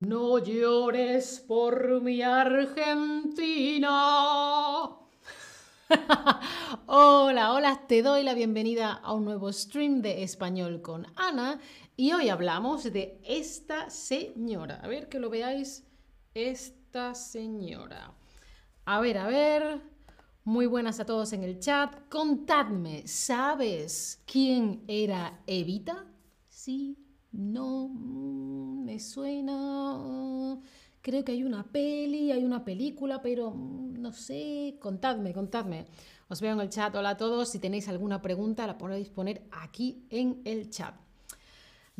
No llores por mi Argentina. hola, hola, te doy la bienvenida a un nuevo stream de español con Ana y hoy hablamos de esta señora. A ver que lo veáis, esta señora. A ver, a ver. Muy buenas a todos en el chat. Contadme, ¿sabes quién era Evita? Sí, no, mm, me suena. Creo que hay una peli, hay una película, pero mm, no sé. Contadme, contadme. Os veo en el chat. Hola a todos. Si tenéis alguna pregunta, la podéis poner aquí en el chat.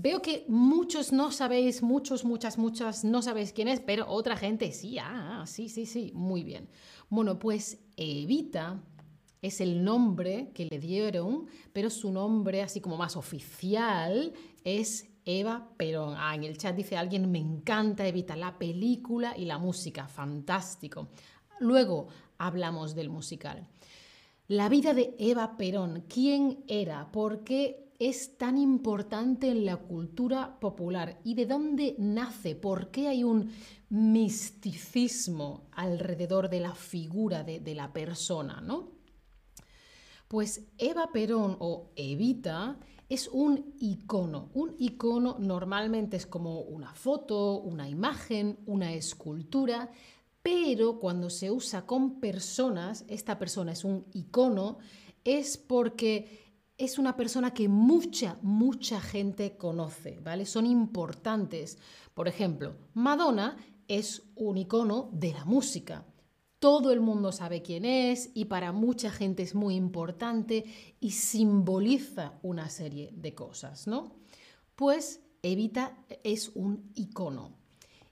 Veo que muchos no sabéis, muchos, muchas, muchas no sabéis quién es, pero otra gente sí, ah, sí, sí, sí, muy bien. Bueno, pues Evita es el nombre que le dieron, pero su nombre así como más oficial es Eva Perón. Ah, en el chat dice alguien, me encanta Evita, la película y la música, fantástico. Luego hablamos del musical. La vida de Eva Perón, ¿quién era? ¿Por qué es tan importante en la cultura popular? ¿Y de dónde nace? ¿Por qué hay un misticismo alrededor de la figura de, de la persona? ¿no? Pues Eva Perón o Evita es un icono. Un icono normalmente es como una foto, una imagen, una escultura, pero cuando se usa con personas, esta persona es un icono, es porque es una persona que mucha, mucha gente conoce, ¿vale? Son importantes. Por ejemplo, Madonna es un icono de la música todo el mundo sabe quién es y para mucha gente es muy importante y simboliza una serie de cosas, ¿no? Pues Evita es un icono.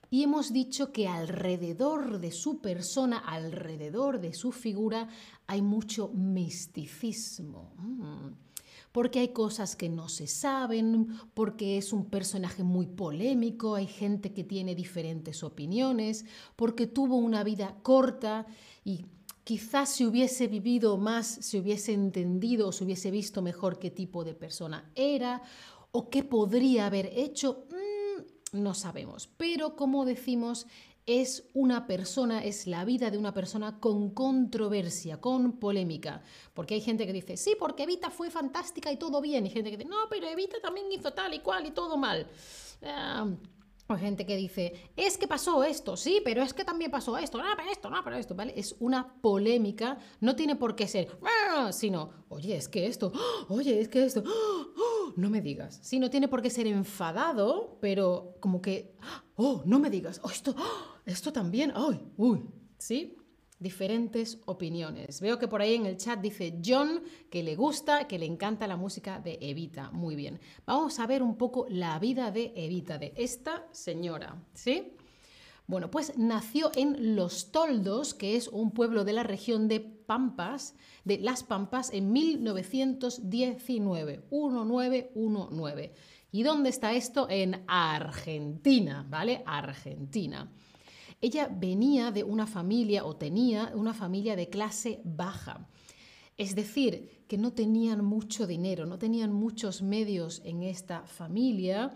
Y hemos dicho que alrededor de su persona, alrededor de su figura, hay mucho misticismo. Mm porque hay cosas que no se saben, porque es un personaje muy polémico, hay gente que tiene diferentes opiniones, porque tuvo una vida corta y quizás si hubiese vivido más, se hubiese entendido o se hubiese visto mejor qué tipo de persona era o qué podría haber hecho, mm, no sabemos. Pero como decimos, es una persona, es la vida de una persona con controversia, con polémica. Porque hay gente que dice, sí, porque Evita fue fantástica y todo bien. Y gente que dice, no, pero Evita también hizo tal y cual y todo mal. Ah, hay gente que dice, es que pasó esto, sí, pero es que también pasó esto, no, pero esto, no, pero esto, ¿vale? Es una polémica, no tiene por qué ser, ah", sino, oye, es que esto, oye, es que esto, no me digas. Sí, no tiene por qué ser enfadado, pero como que, oh, no me digas, oh, esto, esto también, ay, uy, ¿sí? Diferentes opiniones. Veo que por ahí en el chat dice John que le gusta, que le encanta la música de Evita. Muy bien. Vamos a ver un poco la vida de Evita, de esta señora, ¿sí? Bueno, pues nació en Los Toldos, que es un pueblo de la región de Pampas, de Las Pampas, en 1919, 1919. ¿Y dónde está esto? En Argentina, ¿vale? Argentina. Ella venía de una familia o tenía una familia de clase baja. Es decir, que no tenían mucho dinero, no tenían muchos medios en esta familia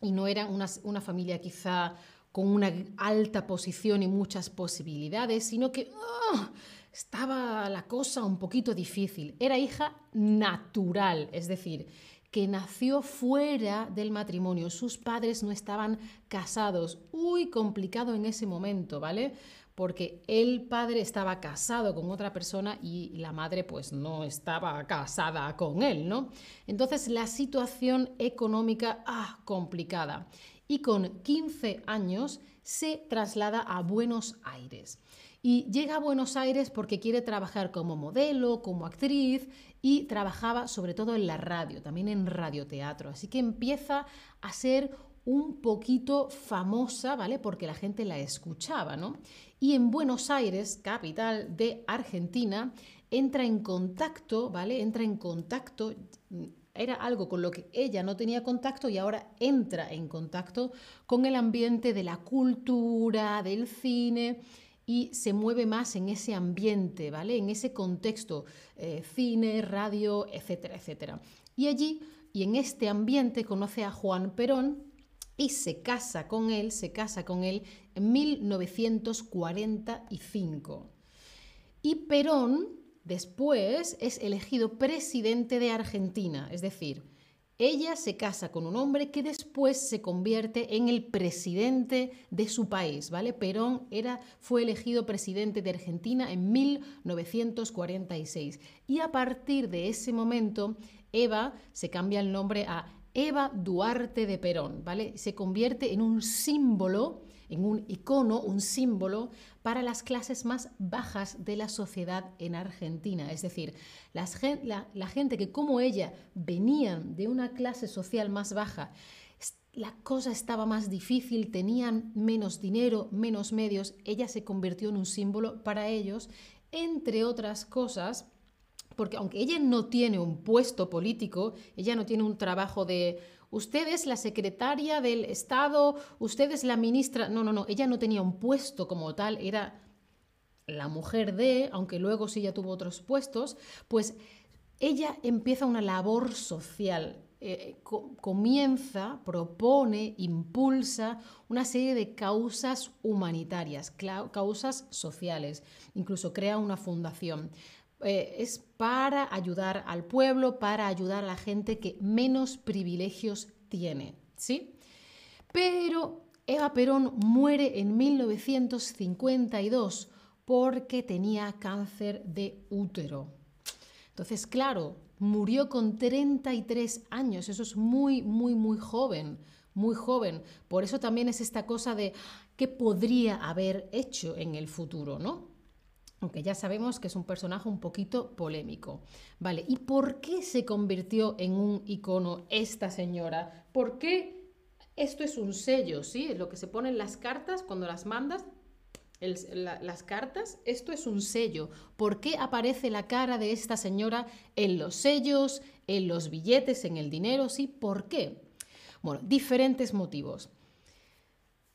y no era una, una familia quizá con una alta posición y muchas posibilidades, sino que ¡ah! estaba la cosa un poquito difícil. Era hija natural, es decir, que nació fuera del matrimonio. Sus padres no estaban casados. Uy, complicado en ese momento, ¿vale? Porque el padre estaba casado con otra persona y la madre pues no estaba casada con él, ¿no? Entonces la situación económica, ah, complicada. Y con 15 años se traslada a Buenos Aires. Y llega a Buenos Aires porque quiere trabajar como modelo, como actriz y trabajaba sobre todo en la radio, también en radioteatro. Así que empieza a ser un poquito famosa, ¿vale? Porque la gente la escuchaba, ¿no? Y en Buenos Aires, capital de Argentina, entra en contacto, ¿vale? Entra en contacto, era algo con lo que ella no tenía contacto y ahora entra en contacto con el ambiente de la cultura, del cine y se mueve más en ese ambiente, ¿vale? En ese contexto, eh, cine, radio, etcétera, etcétera. Y allí, y en este ambiente, conoce a Juan Perón, y se casa con él, se casa con él en 1945. Y Perón después es elegido presidente de Argentina, es decir, ella se casa con un hombre que después se convierte en el presidente de su país, ¿vale? Perón era, fue elegido presidente de Argentina en 1946 y a partir de ese momento Eva se cambia el nombre a Eva Duarte de Perón, ¿vale? Se convierte en un símbolo, en un icono, un símbolo para las clases más bajas de la sociedad en Argentina. Es decir, la, la gente que como ella venían de una clase social más baja, la cosa estaba más difícil, tenían menos dinero, menos medios, ella se convirtió en un símbolo para ellos, entre otras cosas, porque aunque ella no tiene un puesto político, ella no tiene un trabajo de usted es la secretaria del Estado, usted es la ministra, no, no, no, ella no tenía un puesto como tal, era la mujer de, aunque luego sí ya tuvo otros puestos, pues ella empieza una labor social, eh, comienza, propone, impulsa una serie de causas humanitarias, causas sociales, incluso crea una fundación. Eh, es para ayudar al pueblo, para ayudar a la gente que menos privilegios tiene, ¿sí? Pero Eva Perón muere en 1952 porque tenía cáncer de útero. Entonces, claro, murió con 33 años, eso es muy, muy, muy joven, muy joven. Por eso también es esta cosa de qué podría haber hecho en el futuro, ¿no? Aunque ya sabemos que es un personaje un poquito polémico. Vale, ¿y por qué se convirtió en un icono esta señora? ¿Por qué esto es un sello, sí? Lo que se pone en las cartas cuando las mandas, las cartas, esto es un sello. ¿Por qué aparece la cara de esta señora en los sellos, en los billetes, en el dinero? Sí, ¿por qué? Bueno, diferentes motivos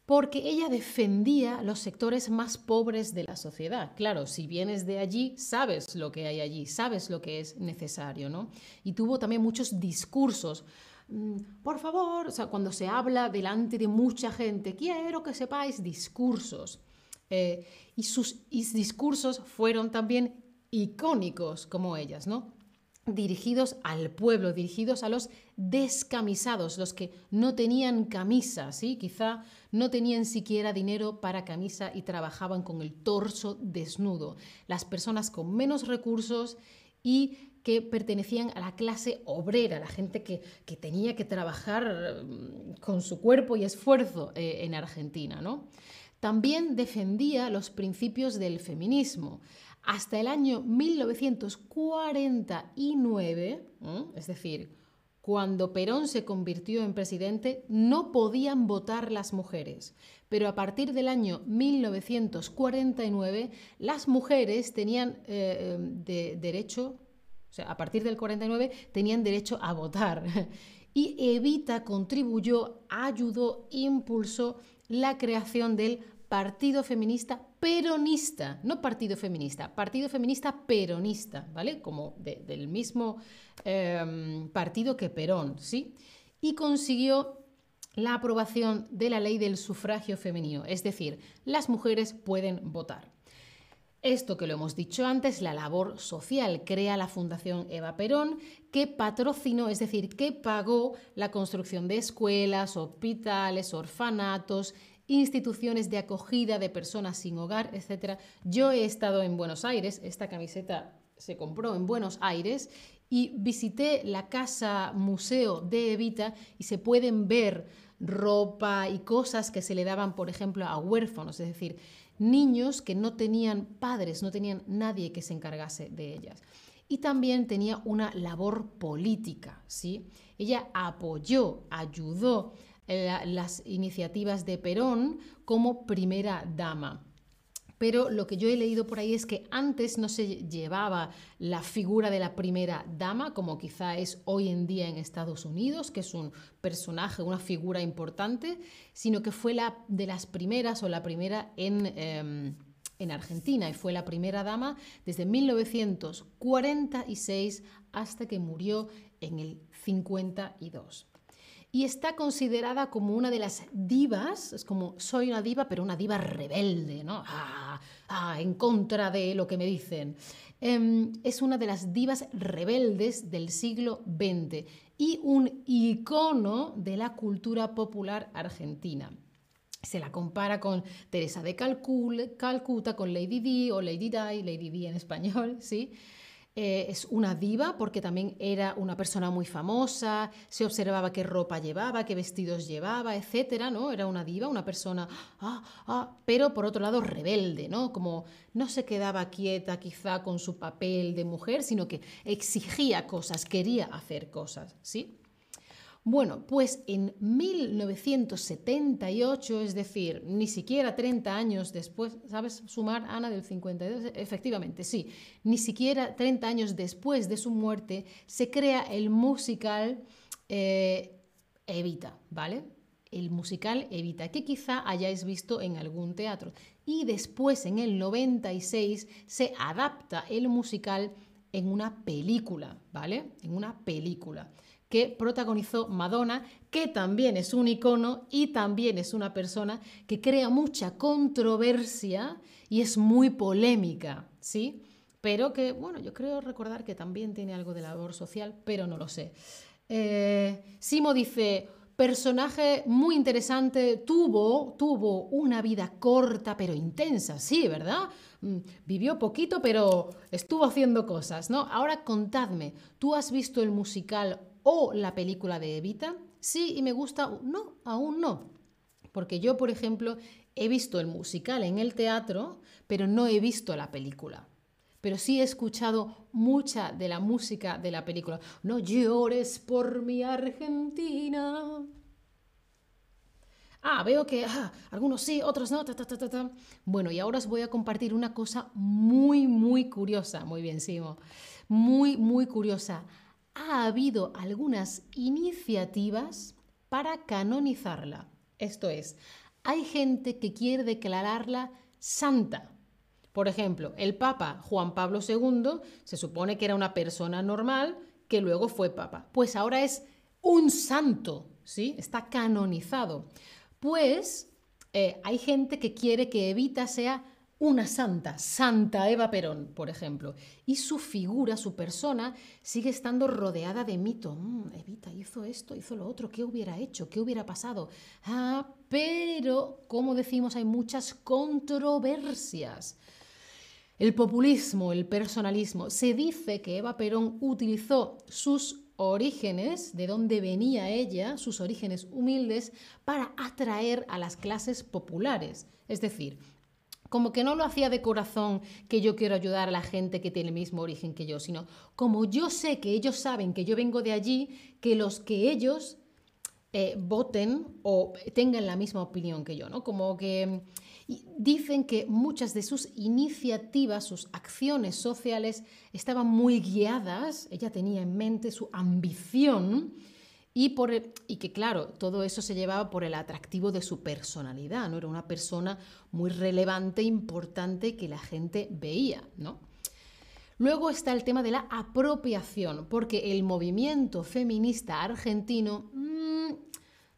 porque ella defendía los sectores más pobres de la sociedad. Claro, si vienes de allí, sabes lo que hay allí, sabes lo que es necesario, ¿no? Y tuvo también muchos discursos. Mm, por favor, o sea, cuando se habla delante de mucha gente, quiero que sepáis discursos. Eh, y sus discursos fueron también icónicos como ellas, ¿no? Dirigidos al pueblo, dirigidos a los descamisados, los que no tenían camisa, ¿sí? Quizá no tenían siquiera dinero para camisa y trabajaban con el torso desnudo. Las personas con menos recursos y que pertenecían a la clase obrera, la gente que, tenía que trabajar mm, con su cuerpo y esfuerzo eh, en Argentina, ¿no? También defendía los principios del feminismo hasta el año 1949, es decir, cuando Perón se convirtió en presidente, no podían votar las mujeres. Pero a partir del año 1949, las mujeres tenían eh, de derecho, o sea, a partir del 49, tenían derecho a votar. Y Evita contribuyó, ayudó, impulsó la creación del Partido Feminista Peronista, no Partido Feminista, Partido Feminista Peronista, ¿vale? Como del mismo em, partido que Perón, ¿sí? Y consiguió la aprobación de la ley del sufragio femenino, es decir, las mujeres pueden votar. Esto que lo hemos dicho antes, la labor social, crea la Fundación Eva Perón, que patrocinó, es decir, que pagó la construcción de escuelas, hospitales, orfanatos instituciones de acogida de personas sin hogar, etc. Yo he estado en Buenos Aires, esta camiseta se compró en Buenos Aires y visité la casa museo de Evita y se pueden ver ropa y cosas que se le daban, por ejemplo, a huérfanos, es decir, niños que no tenían padres, no tenían nadie que se encargase de ellas. Y también tenía una labor política, ¿sí? Ella apoyó, ayudó las iniciativas de Perón como primera dama. Pero lo que yo he leído por ahí es que antes no se llevaba la figura de la primera dama, como quizá es hoy en día en Estados Unidos, que es un personaje, una figura importante, sino que fue la de las primeras o la primera en, em, en Argentina y fue la primera dama desde 1946 hasta que murió en el 52. Y está considerada como una de las divas, es como soy una diva, pero una diva rebelde, ¿no? Ah, ah, en contra de lo que me dicen. Em, es una de las divas rebeldes del siglo XX y un icono de la cultura popular argentina. Se la compara con Teresa de Calcuta, con Lady Di o Lady Di, Lady Di en español, ¿sí? Eh, es una diva porque también era una persona muy famosa, se observaba qué ropa llevaba, qué vestidos llevaba, etcétera, ¿no? Era una diva, una persona, ah, ah, pero por otro lado rebelde, ¿no? Como no se quedaba quieta quizá con su papel de mujer, sino que exigía cosas, quería hacer cosas, ¿sí? Bueno, pues en 1978, es decir, ni siquiera 30 años después, ¿sabes sumar, Ana, del 52? Efectivamente, sí, ni siquiera 30 años después de su muerte se crea el musical eh, Evita, ¿vale? El musical Evita, que quizá hayáis visto en algún teatro. Y después, en el 96, se adapta el musical en una película, ¿vale? En una película que protagonizó Madonna, que también es un icono y también es una persona que crea mucha controversia y es muy polémica, ¿sí? Pero que, bueno, yo creo recordar que también tiene algo de labor social, pero no lo sé. Eh, Simo dice, personaje muy interesante, tuvo, tuvo una vida corta pero intensa, sí, ¿verdad? Mm, vivió poquito pero estuvo haciendo cosas, ¿no? Ahora contadme, ¿tú has visto el musical o la película de Evita? Sí, y me gusta. No, aún no. Porque yo, por ejemplo, he visto el musical en el teatro, pero no he visto la película. Pero sí he escuchado mucha de la música de la película. No llores por mi Argentina. Ah, veo que ah, algunos sí, otros no. bueno, y ahora os voy a compartir una cosa muy, muy curiosa. Muy bien, Simo. Muy, muy curiosa ha habido algunas iniciativas para canonizarla. Esto es, hay gente que quiere declararla santa. Por ejemplo, el Papa Juan Pablo II se supone que era una persona normal que luego fue Papa. Pues ahora es un santo, ¿sí? Está canonizado. Pues eh, hay gente que quiere que Evita sea una santa, Santa Eva Perón, por ejemplo, y su figura, su persona, sigue estando rodeada de mito. Mm, Evita hizo esto, hizo lo otro, ¿qué hubiera hecho? ¿Qué hubiera pasado? Ah, pero, como decimos, hay muchas controversias. El populismo, el personalismo. Se dice que Eva Perón utilizó sus orígenes, de dónde venía ella, sus orígenes humildes, para atraer a las clases populares. Es decir, como que no lo hacía de corazón que yo quiero ayudar a la gente que tiene el mismo origen que yo, sino como yo sé que ellos saben que yo vengo de allí, que los que ellos eh, voten o tengan la misma opinión que yo, ¿no? Como que dicen que muchas de sus iniciativas, sus acciones sociales estaban muy guiadas, ella tenía en mente su ambición y, por y que, claro, todo eso se llevaba por el atractivo de su personalidad, ¿no? Era una persona muy relevante, importante, que la gente veía, ¿no? Luego está el tema de la apropiación, porque el movimiento feminista argentino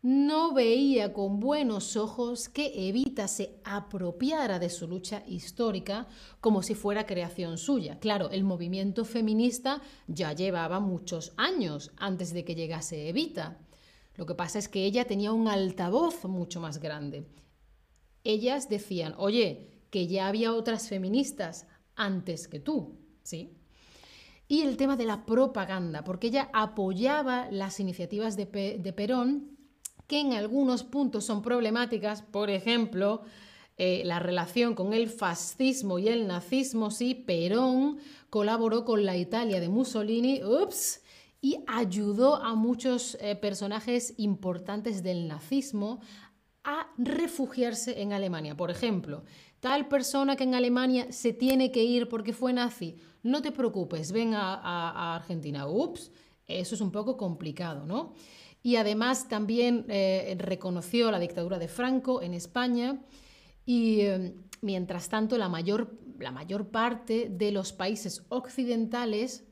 no veía con buenos ojos que Evita se apropiara de su lucha histórica como si fuera creación suya. Claro, el movimiento feminista ya llevaba muchos años antes de que llegase Evita. Lo que pasa es que ella tenía un altavoz mucho más grande. Ellas decían, oye, que ya había otras feministas antes que tú, ¿sí? Y el tema de la propaganda, porque ella apoyaba las iniciativas de, de Perón que en algunos puntos son problemáticas, por ejemplo, eh, la relación con el fascismo y el nazismo, sí, Perón colaboró con la Italia de Mussolini, ups, y ayudó a muchos eh, personajes importantes del nazismo a refugiarse en Alemania. Por ejemplo, tal persona que en Alemania se tiene que ir porque fue nazi, no te preocupes, ven a, a Argentina. Ups, eso es un poco complicado, ¿no? Y además también eh, reconoció la dictadura de Franco en España y eh, mientras tanto la mayor, la mayor parte de los países occidentales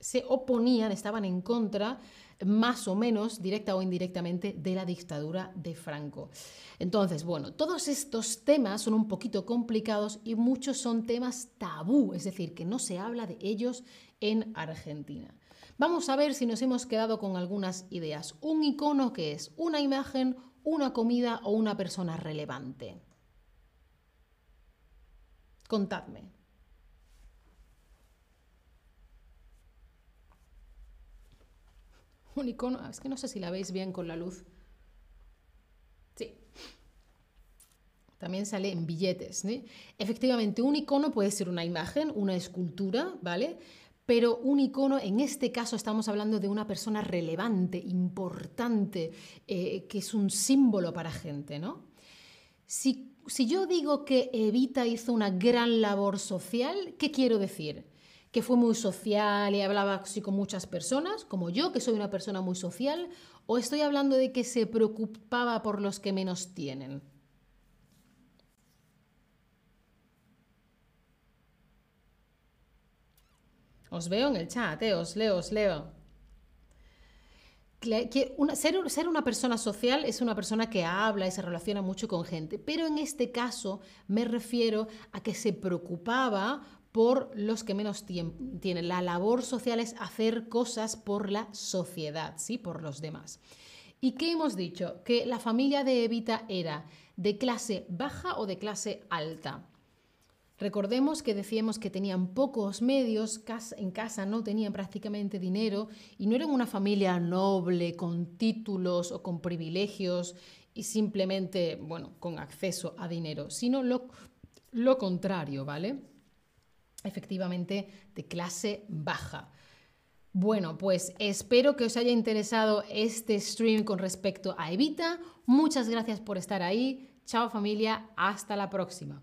se oponían, estaban en contra más o menos, directa o indirectamente, de la dictadura de Franco. Entonces, bueno, todos estos temas son un poquito complicados y muchos son temas tabú, es decir, que no se habla de ellos en Argentina. Vamos a ver si nos hemos quedado con algunas ideas. Un icono que es una imagen, una comida o una persona relevante. Contadme. Un icono, es que no sé si la veis bien con la luz. Sí. También sale en billetes. Efectivamente, un icono puede ser una imagen, una escultura, ¿vale? Pero un icono, en este caso estamos hablando de una persona relevante, importante, eh, que es un símbolo para gente, ¿no? Si si yo digo que Evita hizo una gran labor social, ¿qué quiero decir? Que fue muy social y hablaba así con muchas personas, como yo, que soy una persona muy social, o estoy hablando de que se preocupaba por los que menos tienen. Os veo en el chat, eh, os leo, os leo ser, una persona social es una persona que habla y se relaciona mucho con gente, pero en este caso me refiero a que se preocupaba por los que menos tienen. La labor social es hacer cosas por la sociedad, ¿sí? por los demás. ¿Y qué hemos dicho? Que la familia de Evita era de clase baja o de clase alta. Recordemos que decíamos que tenían pocos medios, en casa no tenían prácticamente dinero y no eran una familia noble con títulos o con privilegios y simplemente, bueno, con acceso a dinero, sino lo, lo contrario, ¿vale? Efectivamente, de clase baja. Bueno, pues espero que os haya interesado este stream con respecto a Evita. Muchas gracias por estar ahí. Chao familia, hasta la próxima.